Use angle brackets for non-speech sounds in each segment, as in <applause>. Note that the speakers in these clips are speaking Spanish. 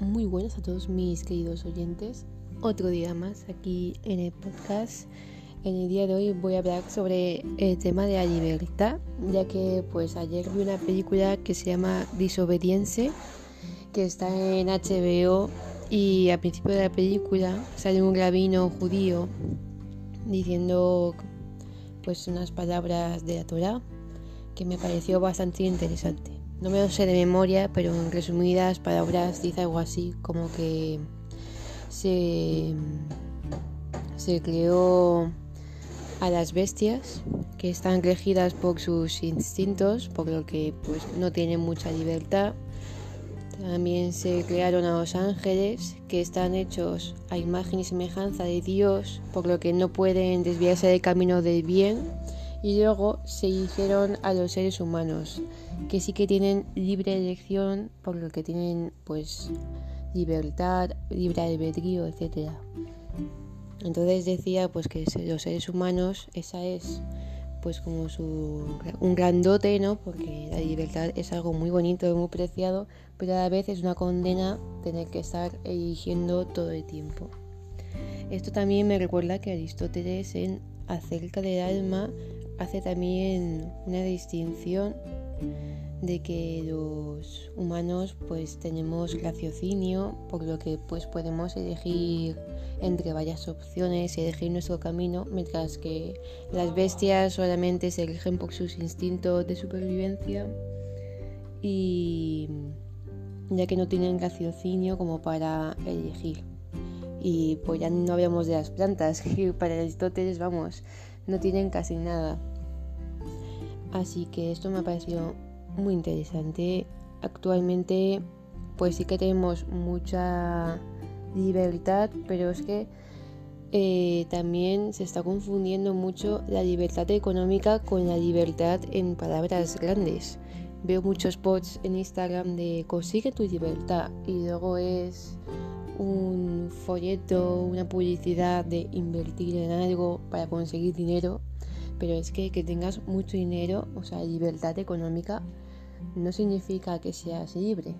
Muy buenas a todos mis queridos oyentes. Otro día más aquí en el podcast. En el día de hoy voy a hablar sobre el tema de la libertad, ya que pues ayer vi una película que se llama Disobedience, que está en HBO y al principio de la película sale un rabino judío diciendo pues unas palabras de la Torah que me pareció bastante interesante. No me lo sé de memoria, pero en resumidas palabras dice algo así como que se, creó a las bestias que están regidas por sus instintos, por lo que pues no tienen mucha libertad. También se crearon a los ángeles que están hechos a imagen y semejanza de Dios, por lo que no pueden desviarse del camino del bien y luego se hicieron a los seres humanos, que sí que tienen libre elección, por lo que tienen pues libertad, libre albedrío, etc. Entonces decía pues que los seres humanos, esa es pues como su, un grandote, ¿no? Porque la libertad es algo muy bonito, muy preciado, pero a la vez es una condena tener que estar eligiendo todo el tiempo. Esto también me recuerda que Aristóteles en Acerca del alma hace también una distinción de que los humanos pues tenemos raciocinio, por lo que pues podemos elegir entre varias opciones, elegir nuestro camino, mientras que las bestias solamente se eligen por sus instintos de supervivencia y ya que no tienen raciocinio como para elegir. Y pues ya no hablamos de las plantas, <laughs> que para Aristóteles, vamos, no tienen casi nada. Así que esto me ha parecido muy interesante. Actualmente pues sí que tenemos mucha libertad, pero es que eh, también se está confundiendo mucho la libertad económica con la libertad en palabras grandes. Veo muchos posts en Instagram de consigue tu libertad y luego es un folleto, una publicidad de invertir en algo para conseguir dinero, pero es que que tengas mucho dinero, o sea, libertad económica, no significa que seas libre.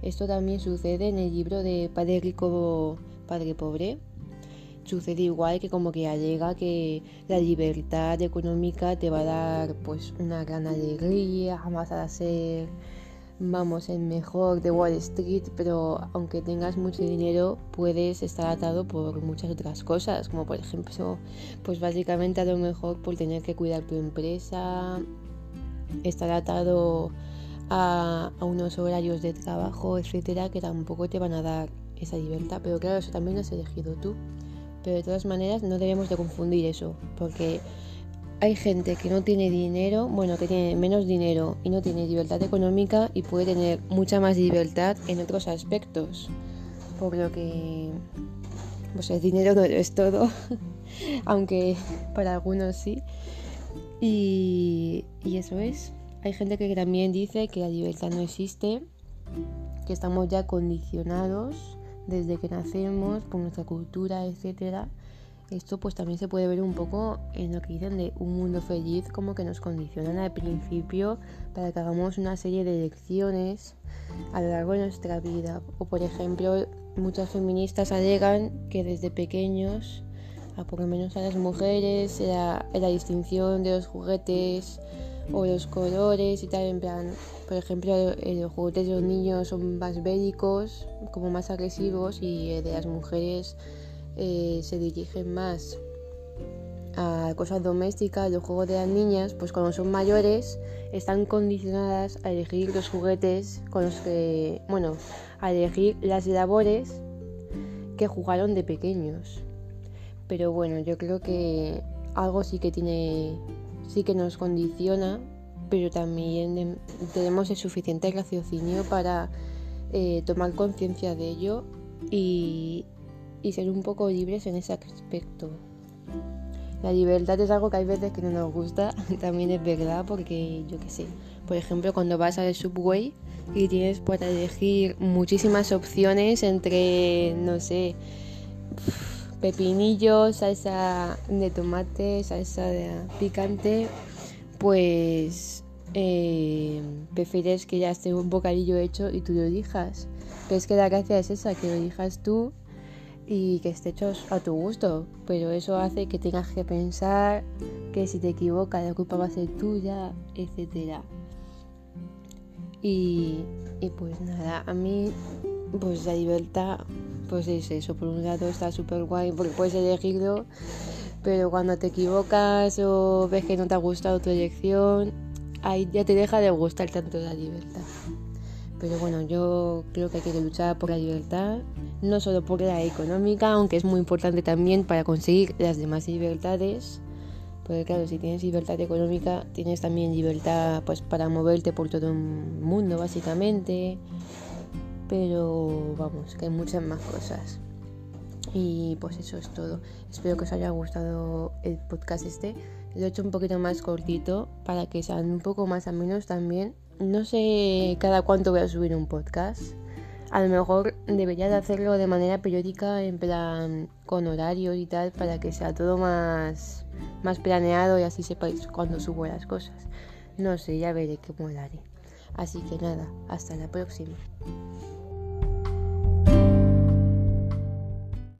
Esto también sucede en el libro de Padre Rico, Padre Pobre. Sucede igual que como que alega que la libertad económica te va a dar pues una gran alegría, jamás a ser vamos, el mejor de Wall Street, pero aunque tengas mucho dinero, puedes estar atado por muchas otras cosas, como por ejemplo, pues básicamente a lo mejor por tener que cuidar tu empresa, estar atado a, unos horarios de trabajo, etcétera, que tampoco te van a dar esa libertad. Pero claro, eso también lo has elegido tú. Pero de todas maneras, no debemos de confundir eso, porque hay gente que no tiene dinero, bueno, que tiene menos dinero y no tiene libertad económica y puede tener mucha más libertad en otros aspectos. Por lo que, pues el dinero no es todo, <laughs> aunque para algunos sí. Y, y eso es. Hay gente que también dice que la libertad no existe, que estamos ya condicionados desde que nacemos por nuestra cultura, etcétera esto pues también se puede ver un poco en lo que dicen de un mundo feliz, como que nos condicionan al principio para que hagamos una serie de elecciones a lo largo de nuestra vida. O por ejemplo, muchas feministas alegan que desde pequeños, a por lo menos a las mujeres, la, la distinción de los juguetes o los colores y tal, en plan, por ejemplo, los juguetes de los niños son más bélicos, como más agresivos y de las mujeres eh, se dirigen más a cosas domésticas, los juegos de las niñas, pues cuando son mayores están condicionadas a elegir los juguetes con los que, bueno, a elegir las labores que jugaron de pequeños. Pero bueno, yo creo que algo sí que tiene, sí que nos condiciona, pero también tenemos el suficiente raciocinio para eh, tomar conciencia de ello y, y ser un poco libres en ese aspecto. La libertad es algo que hay veces que no nos gusta, <laughs> también es verdad, porque yo qué sé, por ejemplo, cuando vas al subway y tienes para elegir muchísimas opciones entre, no sé, pepinillo, salsa de tomate, salsa de picante, pues eh, prefieres que ya esté un bocadillo hecho y tú lo elijas. Que es que la gracia es esa, que lo elijas tú y que esté hecho a tu gusto. Pero eso hace que tengas que pensar que si te equivocas la culpa va a ser tuya, etcétera. Y, y pues nada, a mí pues la libertad pues es eso, por un lado está súper guay porque puedes elegirlo, pero cuando te equivocas o ves que no te ha gustado tu elección, ahí ya te deja de gustar tanto la libertad. Pero bueno, yo creo que hay que luchar por la libertad, no solo por la económica, aunque es muy importante también para conseguir las demás libertades. Porque claro, si tienes libertad económica, tienes también libertad pues para moverte por todo el mundo, básicamente pero vamos, que hay muchas más cosas. Y pues eso es todo. Espero que os haya gustado el podcast este. Lo he hecho un poquito más cortito para que sean un poco más menos también. No sé cada cuánto voy a subir un podcast. A lo mejor debería de hacerlo de manera periódica, en plan con horarios y tal, para que sea todo más, más planeado y así sepáis cuándo subo las cosas. No sé, ya veré cómo lo haré. Así que nada, hasta la próxima.